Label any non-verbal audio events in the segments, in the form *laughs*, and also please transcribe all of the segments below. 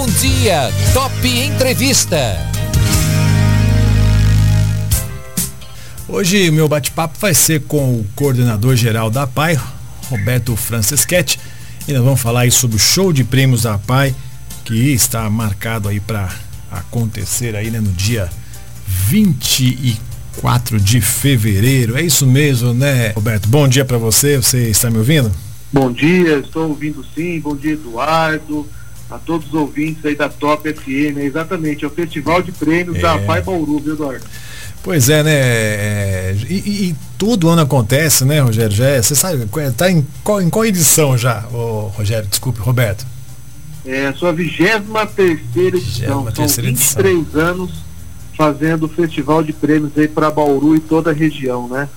Bom dia, Top Entrevista. Hoje o meu bate-papo vai ser com o coordenador geral da PAI, Roberto Franceschetti, e nós vamos falar aí sobre o show de prêmios da PAI, que está marcado aí para acontecer aí né, no dia 24 de fevereiro. É isso mesmo, né, Roberto? Bom dia para você. Você está me ouvindo? Bom dia, estou ouvindo sim. Bom dia, Eduardo. A todos os ouvintes aí da Top FM. É exatamente, é o Festival de Prêmios é. da Pai Bauru, viu, Eduardo? Pois é, né? É, e, e, todo ano acontece, né, Rogério? Já é, você sabe, tá em qual, em qual edição já, oh, Rogério? Desculpe, Roberto. É a sua 23 terceira edição. São 23 edição. anos fazendo o Festival de Prêmios aí para Bauru e toda a região, né?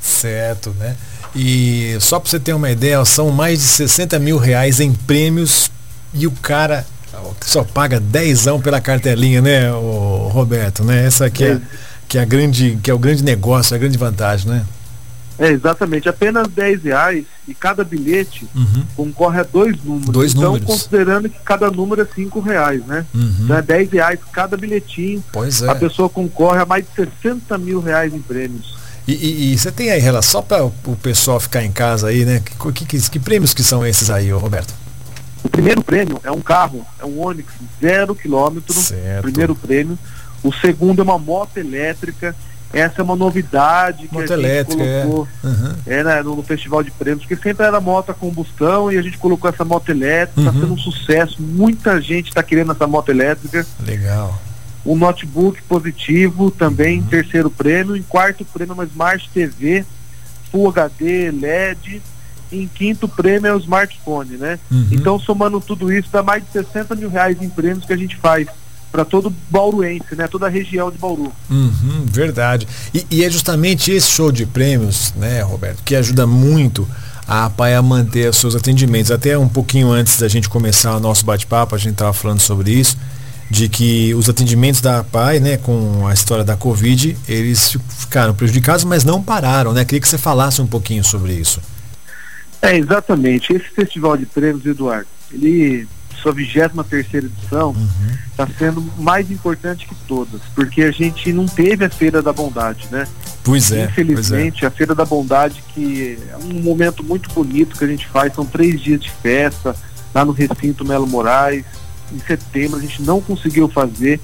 Certo, né? E só para você ter uma ideia, são mais de 60 mil reais em prêmios e o cara só paga dezão pela cartelinha, né, o Roberto, né? Essa aqui é, é, que é a grande, que é o grande negócio, a grande vantagem, né? É, exatamente. Apenas 10 reais e cada bilhete uhum. concorre a dois números. Dois então, números. considerando que cada número é 5 reais, né? Uhum. Então é 10 reais cada bilhetinho. Pois é. A pessoa concorre a mais de 60 mil reais em prêmios. E, você tem aí relação, só para o pessoal ficar em casa aí, né? Que, que, que, prêmios que são esses aí, Roberto? O primeiro prêmio é um carro, é um Onix zero quilômetro, certo. primeiro prêmio. O segundo é uma moto elétrica essa é uma novidade que moto a gente elétrica, colocou é. Uhum. É, né, no, no, Festival de Prêmios, porque sempre era moto a combustão e a gente colocou essa moto elétrica, está uhum. sendo um sucesso, muita gente está querendo essa moto elétrica. Legal. Um notebook positivo também, uhum. terceiro prêmio, em quarto prêmio uma Smart TV, Full HD, LED, em quinto prêmio é o smartphone, né? Uhum. Então somando tudo isso dá mais de 60 mil reais em prêmios que a gente faz para todo bauruense, né? Toda a região de Bauru. Uhum, verdade. E, e, é justamente esse show de prêmios, né, Roberto, que ajuda muito a APAI a manter os seus atendimentos. Até um pouquinho antes da gente começar o nosso bate-papo, a gente estava falando sobre isso, de que os atendimentos da APAI, né, com a história da Covid, eles ficaram prejudicados, mas não pararam, né? Queria que você falasse um pouquinho sobre isso. É, exatamente. Esse festival de prêmios, Eduardo, ele sua 23 terceira edição está uhum. sendo mais importante que todas, porque a gente não teve a Feira da Bondade, né? Pois é. Infelizmente, pois é. a Feira da Bondade, que é um momento muito bonito que a gente faz, são três dias de festa lá no recinto Melo Moraes. Em setembro a gente não conseguiu fazer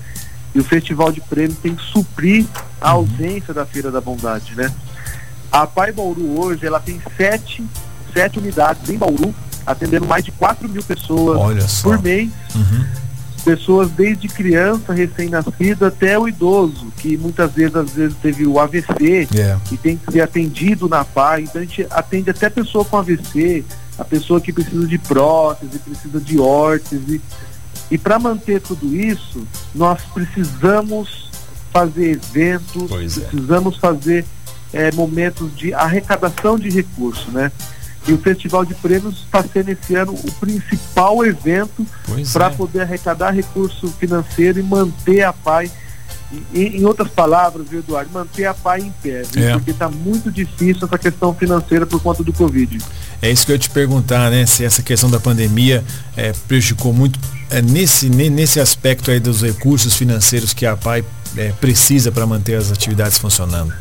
e o Festival de Prêmios tem que suprir a uhum. ausência da Feira da Bondade, né? A Pai Bauru hoje ela tem sete, sete unidades em Bauru atendendo mais de 4 mil pessoas por mês. Uhum. Pessoas desde criança, recém-nascida, até o idoso, que muitas vezes, às vezes teve o AVC yeah. e tem que ser atendido na PAI. Então a gente atende até pessoa com AVC, a pessoa que precisa de prótese, precisa de órtese. E para manter tudo isso, nós precisamos fazer eventos, é. precisamos é. fazer é, momentos de arrecadação de recursos, né? E o Festival de Prêmios está sendo esse ano o principal evento para é. poder arrecadar recurso financeiro e manter a PAI. Em, em outras palavras, viu, Eduardo, manter a PAI em pé, é. porque está muito difícil essa questão financeira por conta do Covid. É isso que eu ia te perguntar, né? Se essa questão da pandemia é, prejudicou muito é, nesse, nesse aspecto aí dos recursos financeiros que a PAI é, precisa para manter as atividades funcionando.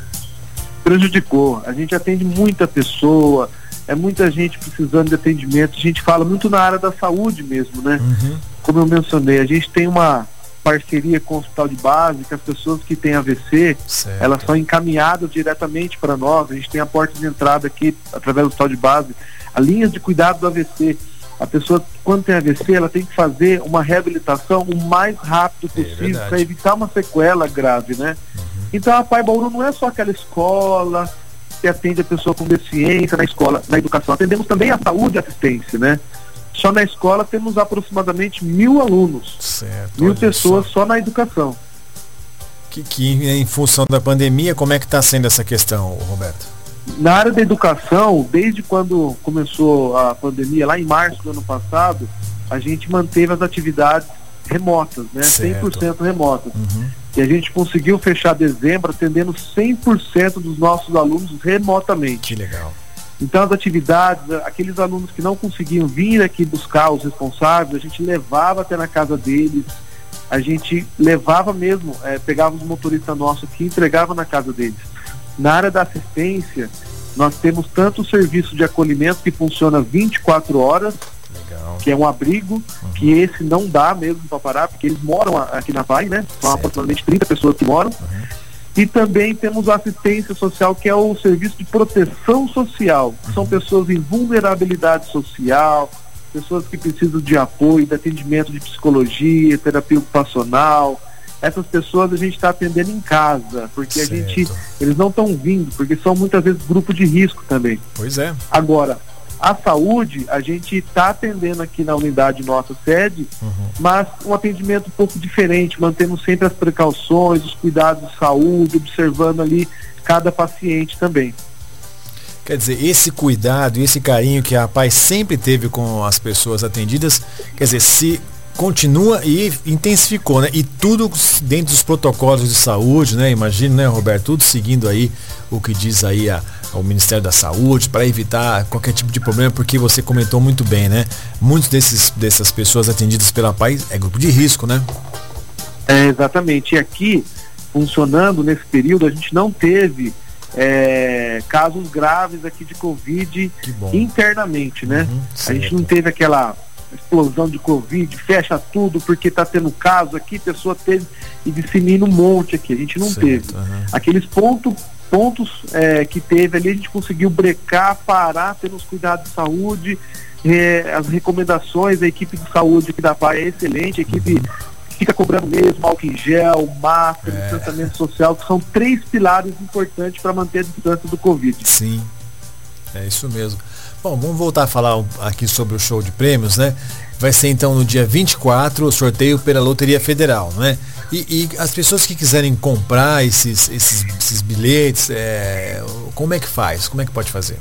Prejudicou. A gente atende muita pessoa, é muita gente precisando de atendimento. A gente fala muito na área da saúde mesmo, né? Uhum. Como eu mencionei, a gente tem uma parceria com o hospital de base, que as pessoas que têm AVC, certo. elas são encaminhadas diretamente para nós. A gente tem a porta de entrada aqui, através do hospital de base, a linha de cuidado do AVC. A pessoa, quando tem AVC, ela tem que fazer uma reabilitação o mais rápido é possível é para evitar uma sequela grave, né? Uhum. Então a Pai Bauru não é só aquela escola, atende a pessoa com deficiência na escola, na educação. Atendemos também a saúde e assistência, né? Só na escola temos aproximadamente mil alunos. Certo, mil pessoas só. só. na educação. Que, que em função da pandemia, como é que está sendo essa questão, Roberto? Na área da educação, desde quando começou a pandemia, lá em março do ano passado, a gente manteve as atividades remotas, né? Certo. 100% remotas. Uhum. E a gente conseguiu fechar dezembro atendendo 100% dos nossos alunos remotamente. Que legal. Então as atividades, aqueles alunos que não conseguiam vir aqui buscar os responsáveis, a gente levava até na casa deles, a gente levava mesmo, é, pegava os motoristas nossos aqui e entregava na casa deles. Na área da assistência, nós temos tanto o serviço de acolhimento que funciona 24 horas, Legal. que é um abrigo, uhum. que esse não dá mesmo para parar, porque eles moram aqui na PAI, né? São certo. aproximadamente 30 pessoas que moram. Uhum. E também temos a assistência social, que é o serviço de proteção social. São pessoas em vulnerabilidade social, pessoas que precisam de apoio, de atendimento de psicologia, terapia ocupacional. Essas pessoas a gente está atendendo em casa, porque certo. a gente, eles não estão vindo, porque são muitas vezes grupo de risco também. Pois é. Agora, a saúde, a gente está atendendo aqui na unidade nossa sede, uhum. mas um atendimento um pouco diferente, mantendo sempre as precauções, os cuidados de saúde, observando ali cada paciente também. Quer dizer, esse cuidado e esse carinho que a paz sempre teve com as pessoas atendidas, quer dizer, se continua e intensificou, né? E tudo dentro dos protocolos de saúde, né? Imagina, né, Roberto, tudo seguindo aí o que diz aí a, ao Ministério da Saúde para evitar qualquer tipo de problema, porque você comentou muito bem, né? Muitos desses dessas pessoas atendidas pela PAI é grupo de risco, né? É, exatamente. E aqui, funcionando nesse período, a gente não teve é, casos graves aqui de Covid internamente, né? Uhum, a gente não teve aquela explosão de Covid, fecha tudo porque está tendo caso aqui, pessoa teve e dissemina um monte aqui. A gente não certo, teve. Uhum. Aqueles pontos pontos é, que teve ali, a gente conseguiu brecar, parar, temos cuidado de saúde, é, as recomendações, a equipe de saúde aqui da PAI é excelente, a equipe uhum. fica cobrando mesmo álcool em gel, máscara, é. distanciamento social, que são três pilares importantes para manter a distância do Covid. Sim, é isso mesmo. Bom, vamos voltar a falar aqui sobre o show de prêmios, né? Vai ser então no dia 24 o sorteio pela Loteria Federal, né? E, e as pessoas que quiserem comprar esses, esses, esses bilhetes, é, como é que faz? Como é que pode fazer?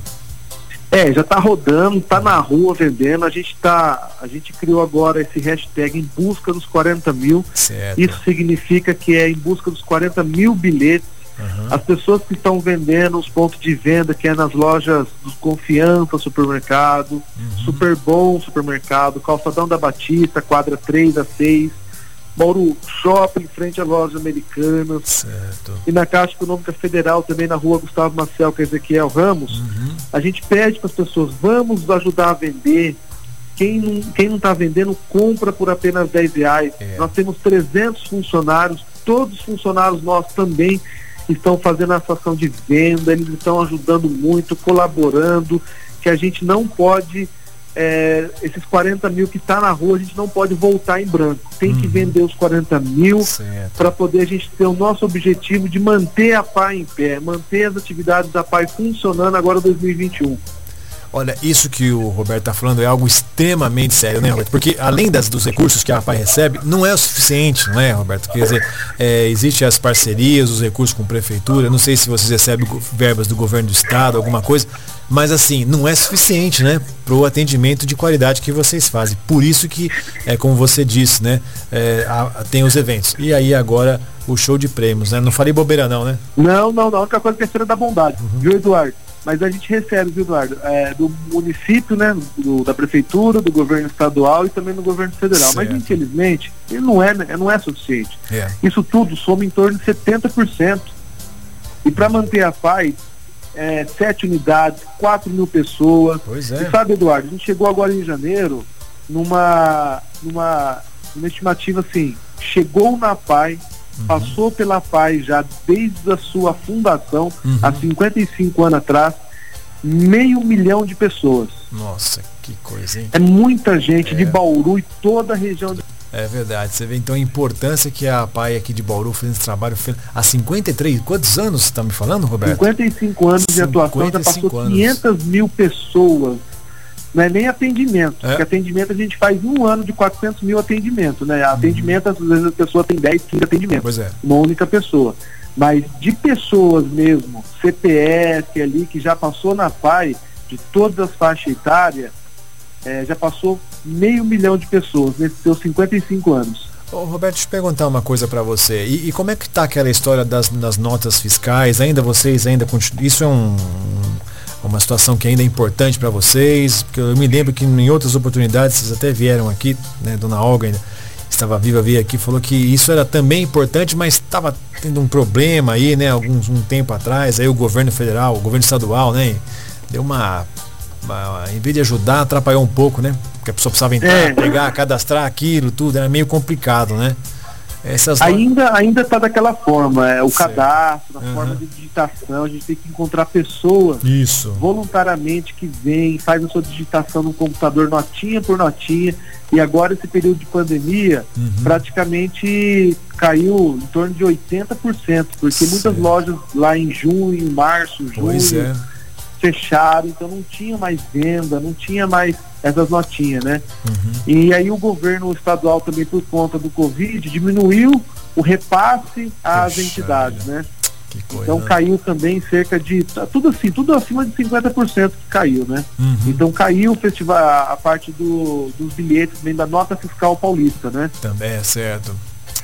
É, já está rodando, está na rua vendendo. A gente tá, a gente criou agora esse hashtag em busca dos 40 mil. Certo. Isso significa que é em busca dos 40 mil bilhetes Uhum. As pessoas que estão vendendo os pontos de venda, que é nas lojas do Confiança Supermercado, uhum. Super Bom Supermercado, Calçadão da Batista, quadra 3 a 6, Mauro Shopping, frente à loja americana. Certo. E na Caixa Econômica Federal, também na rua Gustavo Marcel, que é Ezequiel Ramos, uhum. a gente pede para as pessoas, vamos ajudar a vender. Quem não, quem não está vendendo, compra por apenas 10 reais. É. Nós temos 300 funcionários, todos os funcionários nossos também estão fazendo essa ação de venda, eles estão ajudando muito, colaborando, que a gente não pode, é, esses 40 mil que está na rua, a gente não pode voltar em branco. Tem uhum. que vender os 40 mil para poder a gente ter o nosso objetivo de manter a PAI em pé, manter as atividades da PAI funcionando agora em 2021. Olha, isso que o Roberto está falando é algo extremamente sério, né, Roberto? Porque além das, dos recursos que a APAI recebe, não é o suficiente, não é, Roberto? Quer dizer, é, existem as parcerias, os recursos com prefeitura, não sei se vocês recebem verbas do governo do estado, alguma coisa, mas assim, não é suficiente, né, para o atendimento de qualidade que vocês fazem. Por isso que, é como você disse, né, é, a, tem os eventos. E aí agora o show de prêmios, né? Não falei bobeira não, né? Não, não, não. A única coisa que é da bondade, uhum. viu, Eduardo? Mas a gente recebe, viu, Eduardo, é, do município, né, do, da prefeitura, do governo estadual e também do governo federal. Certo. Mas infelizmente, ele não é, né, não é suficiente. É. Isso tudo soma em torno de 70%. E para manter a paz, é, sete unidades, 4 mil pessoas. Pois é. E sabe, Eduardo, a gente chegou agora em janeiro numa, numa, numa estimativa assim, chegou na PAI uhum. passou pela paz já desde a sua fundação, uhum. há 55 anos atrás, meio milhão de pessoas. Nossa, que coisa, hein? É muita gente é. de Bauru e toda a região de é verdade, você vê então a importância que a PAI aqui de Bauru fez esse trabalho há 53, quantos anos você está me falando, Roberto? 55 anos de atuação, já passou anos. 500 mil pessoas não é nem atendimento, é. porque atendimento a gente faz um ano de 400 mil atendimentos, né? Uhum. Atendimento, às vezes a pessoa tem 10, 15 atendimentos, é. uma única pessoa. Mas de pessoas mesmo, CPF ali, que já passou na PAI, de todas as faixas etárias, é, já passou meio milhão de pessoas nesses seus 55 anos. Ô, Roberto, deixa eu perguntar uma coisa para você. E, e, como é que está aquela história das, das notas fiscais? Ainda vocês ainda continuam. Isso é um uma situação que ainda é importante para vocês, porque eu me lembro que em outras oportunidades vocês até vieram aqui, né, Dona Olga ainda estava viva, veio aqui, falou que isso era também importante, mas estava tendo um problema aí, né, alguns um tempo atrás, aí o governo federal, o governo estadual, né, deu uma, uma em vez de ajudar, atrapalhou um pouco, né, porque a pessoa precisava entrar, é. pegar, cadastrar aquilo, tudo, era meio complicado, né. Essas ainda ainda está daquela forma, é, o certo. cadastro, a uhum. forma de digitação, a gente tem que encontrar pessoas Isso. voluntariamente que vêm, faz a sua digitação no computador notinha por notinha, e agora esse período de pandemia uhum. praticamente caiu em torno de 80%, porque certo. muitas lojas lá em junho, março, junho, é. fecharam, então não tinha mais venda, não tinha mais essas notinhas, né? Uhum. E aí o governo estadual também, por conta do Covid, diminuiu o repasse às Poxa entidades, né? Então caiu também cerca de. Tá tudo assim, tudo acima de 50% que caiu, né? Uhum. Então caiu o festival, a parte do, dos bilhetes, também da nota fiscal paulista, né? Também é certo.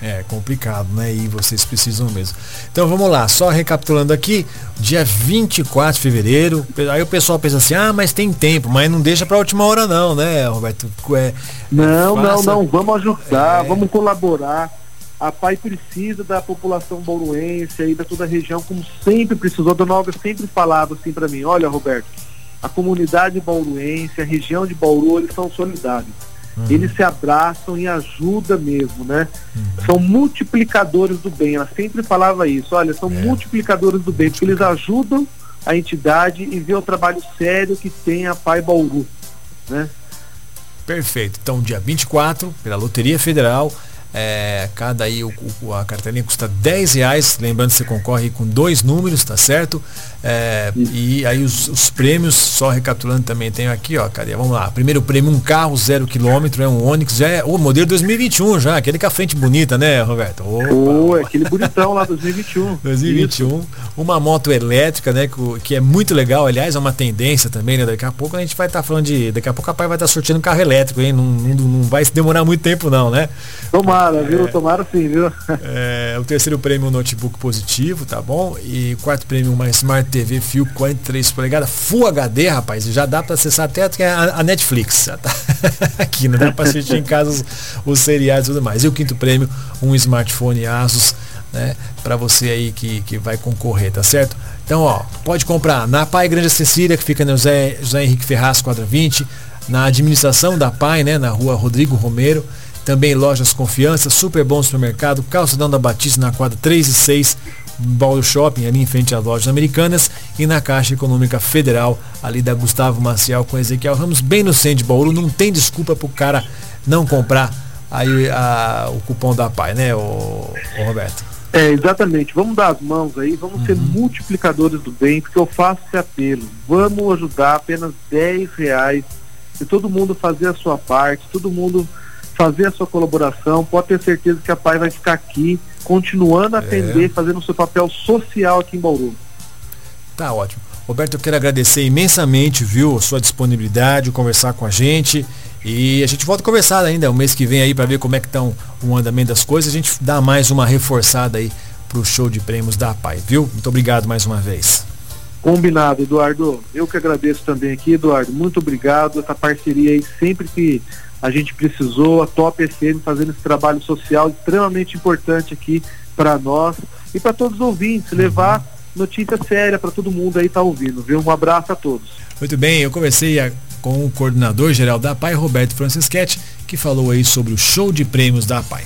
É complicado, né? E vocês precisam mesmo. Então vamos lá, só recapitulando aqui, dia 24 de fevereiro. Aí o pessoal pensa assim: ah, mas tem tempo, mas não deixa para última hora, não, né, Roberto? É, não, faça... não, não. Vamos ajudar, é... vamos colaborar. A PAI precisa da população bauruense aí da toda a região, como sempre precisou. A Dona Olga sempre falava assim para mim: olha, Roberto, a comunidade bauruense, a região de Bauru, eles são solidários Uhum. Eles se abraçam e ajudam mesmo, né? Uhum. São multiplicadores do bem. Ela sempre falava isso. Olha, são é. multiplicadores do bem, porque eles ajudam a entidade e vê o trabalho sério que tem a Pai Bauru, né? Perfeito. Então, dia 24, pela Loteria Federal, é, cada aí o, o, a cartelinha custa 10 reais, lembrando que você concorre com dois números, tá certo? É, e aí os, os, prêmios, só recapitulando também, tenho aqui, ó, cadê? Vamos lá. Primeiro prêmio, um carro zero quilômetro, é um Onix, já é o modelo 2021 já, aquele com a frente bonita, né, Roberto? Opa, oh, aquele bonitão lá, 2021. 2021. *laughs* Isso. Uma moto elétrica, né, que, que, é muito legal, aliás, é uma tendência também, né? Daqui a pouco a gente vai estar tá falando de. Daqui a pouco a pai vai estar tá sortindo um carro elétrico, hein? Não, não, não vai demorar muito tempo, não, né? Tomara, viu? É, Tomara sim, viu? É, o terceiro prêmio, um notebook positivo, tá bom? E quarto prêmio, uma Smart TV fio 43 polegadas, Full HD, rapaz, já dá para acessar até a, a Netflix. *laughs* Tá aqui, não dá para assistir em casa os, os seriados e tudo mais. E o quinto prêmio, um smartphone Asus, né, para você aí que, que vai concorrer, tá certo? Então, ó, pode comprar na Pai Grande Cecília, que fica no José, José Henrique Ferraz, quadra 20, na administração da Pai, né, na rua Rodrigo Romero, também lojas Confiança, Super Bom Supermercado, Calçadão da Batista na quadra 3 e 6, Bauru Shopping, ali em frente às lojas americanas, e na Caixa Econômica Federal, ali da Gustavo Maciel com Ezequiel Ramos, bem no centro de Bauru. Não tem desculpa para o cara não comprar aí a, o cupom da PAI, né, o, o, Roberto? É, exatamente. Vamos dar as mãos aí, vamos uhum. ser multiplicadores do bem, porque eu faço esse apelo. Vamos ajudar apenas 10 reais. Se todo mundo fazer a sua parte, todo mundo fazer a sua colaboração, pode ter certeza que a PAI vai ficar aqui continuando a atender, é. fazendo o seu papel social aqui em Bauru. Tá ótimo. Roberto, eu quero agradecer imensamente, viu, a sua disponibilidade, conversar com a gente. E a gente volta a conversar ainda o mês que vem aí para ver como é que estão o andamento das coisas. A gente dá mais uma reforçada aí pro show de prêmios da PAI, viu? Muito obrigado mais uma vez. Combinado, Eduardo. Eu que agradeço também aqui, Eduardo. Muito obrigado. Essa parceria aí sempre que a gente precisou, a Top FM fazendo esse trabalho social extremamente importante aqui para nós e para todos os ouvintes, levar notícia séria para todo mundo aí tá ouvindo, viu? Um abraço a todos. Muito bem, eu comecei a, com o coordenador geral da PAI, Roberto Francisquete, que falou aí sobre o show de prêmios da PAI.